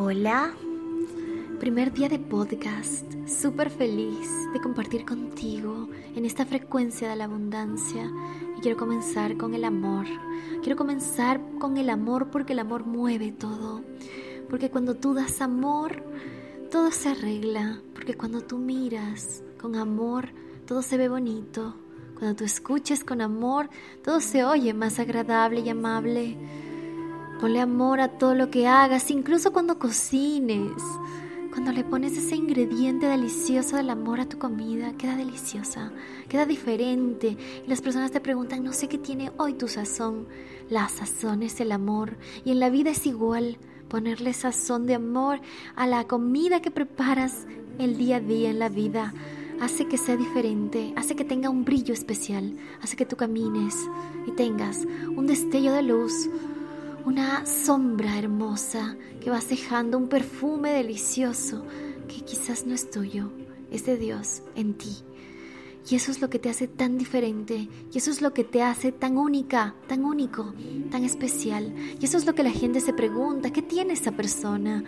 Hola, primer día de podcast, súper feliz de compartir contigo en esta frecuencia de la abundancia. Y quiero comenzar con el amor. Quiero comenzar con el amor porque el amor mueve todo, porque cuando tú das amor, todo se arregla, porque cuando tú miras con amor, todo se ve bonito, cuando tú escuches con amor, todo se oye más agradable y amable. Ponle amor a todo lo que hagas, incluso cuando cocines. Cuando le pones ese ingrediente delicioso del amor a tu comida, queda deliciosa, queda diferente. Y las personas te preguntan, no sé qué tiene hoy tu sazón. La sazón es el amor. Y en la vida es igual. Ponerle sazón de amor a la comida que preparas el día a día en la vida hace que sea diferente, hace que tenga un brillo especial, hace que tú camines y tengas un destello de luz, una sombra hermosa que va cejando un perfume delicioso que quizás no es tuyo, es de Dios en ti. Y eso es lo que te hace tan diferente, y eso es lo que te hace tan única, tan único, tan especial. Y eso es lo que la gente se pregunta, ¿qué tiene esa persona?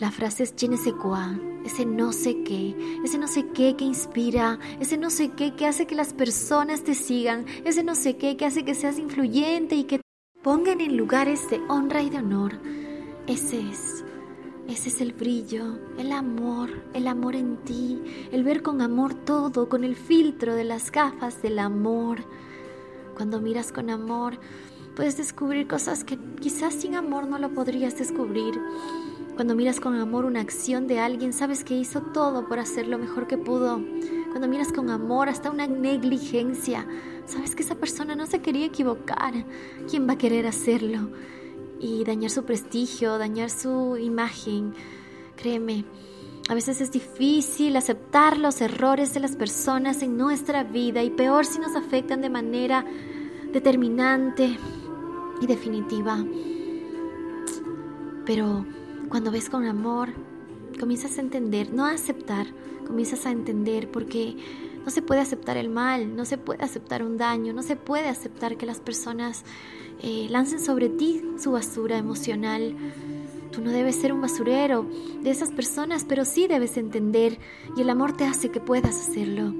La frase es je ne sais quoi, ese no sé qué, ese no sé qué que inspira, ese no sé qué que hace que las personas te sigan, ese no sé qué que hace que seas influyente y que pongan en lugares de honra y de honor. Ese es, ese es el brillo, el amor, el amor en ti, el ver con amor todo, con el filtro de las gafas del amor. Cuando miras con amor, puedes descubrir cosas que quizás sin amor no lo podrías descubrir. Cuando miras con amor una acción de alguien, sabes que hizo todo por hacer lo mejor que pudo. Cuando miras con amor hasta una negligencia, sabes que esa persona no se quería equivocar. ¿Quién va a querer hacerlo? Y dañar su prestigio, dañar su imagen. Créeme, a veces es difícil aceptar los errores de las personas en nuestra vida y peor si nos afectan de manera determinante y definitiva. Pero cuando ves con amor, comienzas a entender, no a aceptar, comienzas a entender porque no se puede aceptar el mal, no se puede aceptar un daño, no se puede aceptar que las personas eh, lancen sobre ti su basura emocional. Tú no debes ser un basurero de esas personas, pero sí debes entender y el amor te hace que puedas hacerlo.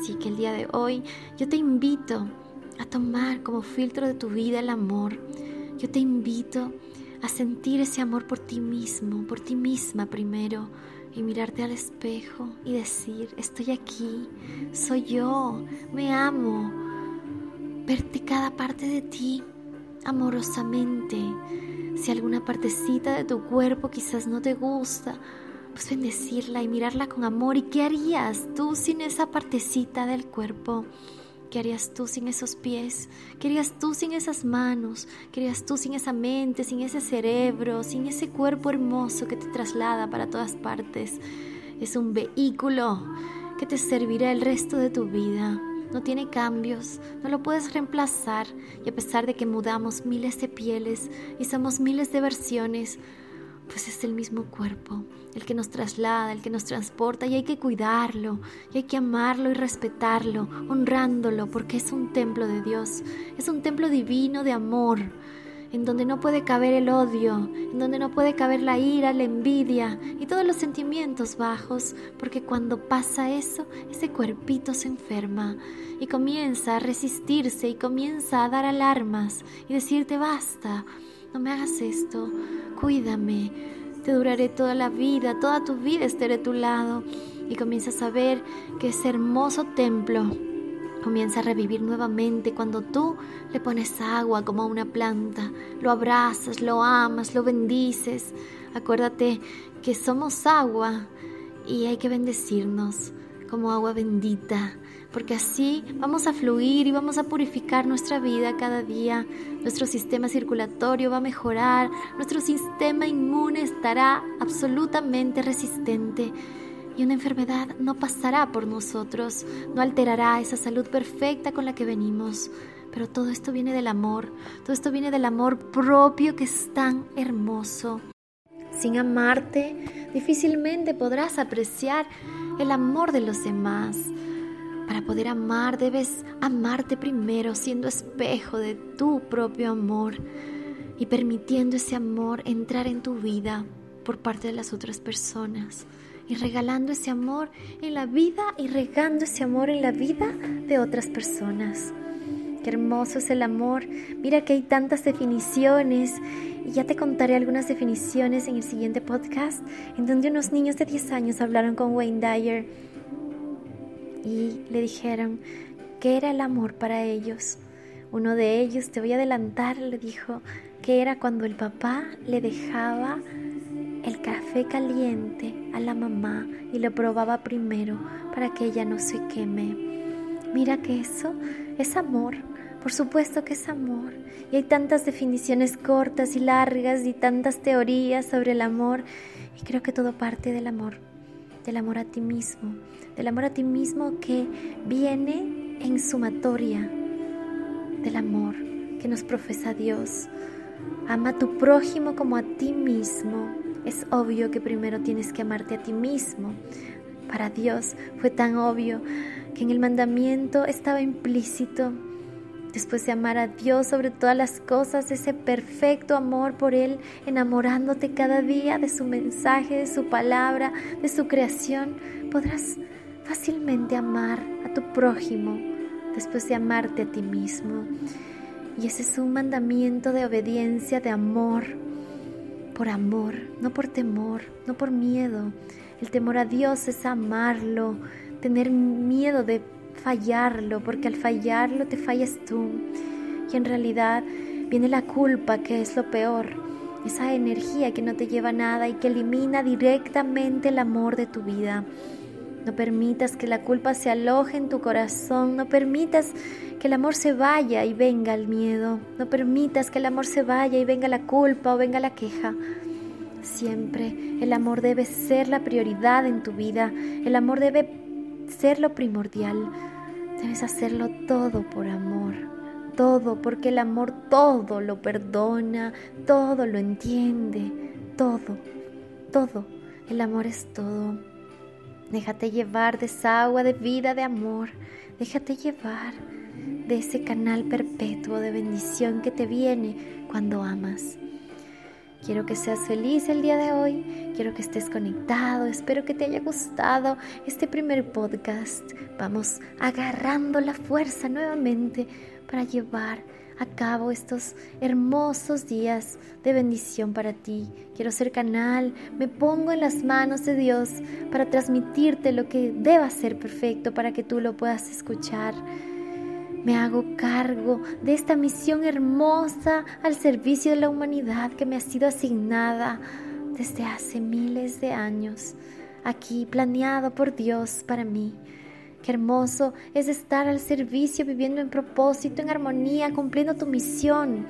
Así que el día de hoy yo te invito a tomar como filtro de tu vida el amor. Yo te invito a sentir ese amor por ti mismo, por ti misma primero, y mirarte al espejo y decir, estoy aquí, soy yo, me amo. Verte cada parte de ti amorosamente. Si alguna partecita de tu cuerpo quizás no te gusta, pues bendecirla y mirarla con amor. ¿Y qué harías tú sin esa partecita del cuerpo? ¿Qué harías tú sin esos pies? ¿Qué harías tú sin esas manos? ¿Qué harías tú sin esa mente, sin ese cerebro, sin ese cuerpo hermoso que te traslada para todas partes? Es un vehículo que te servirá el resto de tu vida. No tiene cambios, no lo puedes reemplazar y a pesar de que mudamos miles de pieles y somos miles de versiones, pues es el mismo cuerpo, el que nos traslada, el que nos transporta y hay que cuidarlo, y hay que amarlo y respetarlo, honrándolo, porque es un templo de Dios, es un templo divino de amor, en donde no puede caber el odio, en donde no puede caber la ira, la envidia y todos los sentimientos bajos, porque cuando pasa eso, ese cuerpito se enferma y comienza a resistirse y comienza a dar alarmas y decirte basta no me hagas esto, cuídame, te duraré toda la vida, toda tu vida estaré a tu lado. Y comienzas a ver que ese hermoso templo comienza a revivir nuevamente cuando tú le pones agua como a una planta, lo abrazas, lo amas, lo bendices. Acuérdate que somos agua y hay que bendecirnos como agua bendita, porque así vamos a fluir y vamos a purificar nuestra vida cada día. Nuestro sistema circulatorio va a mejorar, nuestro sistema inmune estará absolutamente resistente y una enfermedad no pasará por nosotros, no alterará esa salud perfecta con la que venimos. Pero todo esto viene del amor, todo esto viene del amor propio que es tan hermoso. Sin amarte, difícilmente podrás apreciar el amor de los demás. Para poder amar debes amarte primero siendo espejo de tu propio amor y permitiendo ese amor entrar en tu vida por parte de las otras personas y regalando ese amor en la vida y regando ese amor en la vida de otras personas. Qué hermoso es el amor. Mira que hay tantas definiciones ya te contaré algunas definiciones en el siguiente podcast en donde unos niños de 10 años hablaron con Wayne Dyer y le dijeron qué era el amor para ellos. Uno de ellos, te voy a adelantar, le dijo que era cuando el papá le dejaba el café caliente a la mamá y lo probaba primero para que ella no se queme. Mira que eso es amor, por supuesto que es amor. Y hay tantas definiciones cortas y largas y tantas teorías sobre el amor. Y creo que todo parte del amor, del amor a ti mismo, del amor a ti mismo que viene en sumatoria del amor que nos profesa Dios. Ama a tu prójimo como a ti mismo es obvio que primero tienes que amarte a ti mismo. Para Dios fue tan obvio que en el mandamiento estaba implícito, después de amar a Dios sobre todas las cosas, ese perfecto amor por Él, enamorándote cada día de su mensaje, de su palabra, de su creación, podrás fácilmente amar a tu prójimo después de amarte a ti mismo. Y ese es un mandamiento de obediencia, de amor, por amor, no por temor, no por miedo. El temor a Dios es amarlo, tener miedo de fallarlo, porque al fallarlo te fallas tú. Y en realidad viene la culpa, que es lo peor, esa energía que no te lleva a nada y que elimina directamente el amor de tu vida. No permitas que la culpa se aloje en tu corazón, no permitas que el amor se vaya y venga el miedo. No permitas que el amor se vaya y venga la culpa o venga la queja. Siempre el amor debe ser la prioridad en tu vida. El amor debe ser lo primordial. Debes hacerlo todo por amor. Todo, porque el amor todo lo perdona, todo lo entiende, todo, todo. El amor es todo. Déjate llevar de esa agua de vida, de amor. Déjate llevar de ese canal perpetuo de bendición que te viene cuando amas. Quiero que seas feliz el día de hoy, quiero que estés conectado, espero que te haya gustado este primer podcast. Vamos agarrando la fuerza nuevamente para llevar a cabo estos hermosos días de bendición para ti. Quiero ser canal, me pongo en las manos de Dios para transmitirte lo que deba ser perfecto para que tú lo puedas escuchar. Me hago cargo de esta misión hermosa al servicio de la humanidad que me ha sido asignada desde hace miles de años, aquí planeado por Dios para mí. Qué hermoso es estar al servicio, viviendo en propósito, en armonía, cumpliendo tu misión.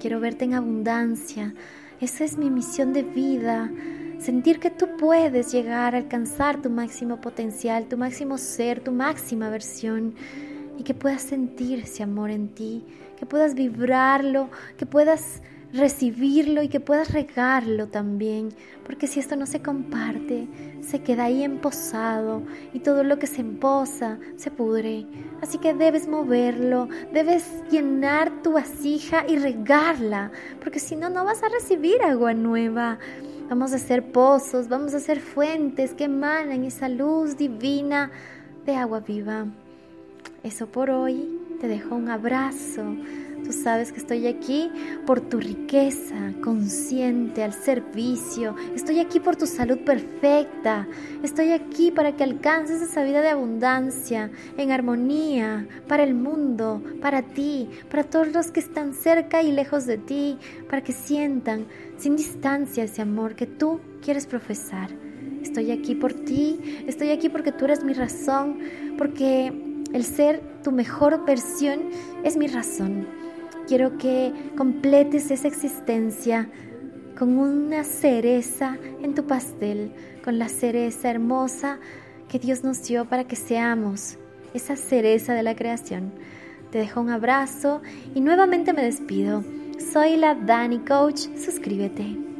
Quiero verte en abundancia. Esa es mi misión de vida. Sentir que tú puedes llegar a alcanzar tu máximo potencial, tu máximo ser, tu máxima versión y que puedas sentir ese amor en ti, que puedas vibrarlo, que puedas recibirlo y que puedas regarlo también, porque si esto no se comparte, se queda ahí emposado y todo lo que se emposa se pudre. Así que debes moverlo, debes llenar tu vasija y regarla, porque si no, no vas a recibir agua nueva. Vamos a ser pozos, vamos a ser fuentes que emanan esa luz divina de agua viva. Eso por hoy. Te dejo un abrazo. Tú sabes que estoy aquí por tu riqueza, consciente, al servicio. Estoy aquí por tu salud perfecta. Estoy aquí para que alcances esa vida de abundancia, en armonía, para el mundo, para ti, para todos los que están cerca y lejos de ti, para que sientan sin distancia ese amor que tú quieres profesar. Estoy aquí por ti, estoy aquí porque tú eres mi razón, porque el ser tu mejor versión es mi razón. Quiero que completes esa existencia con una cereza en tu pastel, con la cereza hermosa que Dios nos dio para que seamos esa cereza de la creación. Te dejo un abrazo y nuevamente me despido. Soy la Dani Coach. Suscríbete.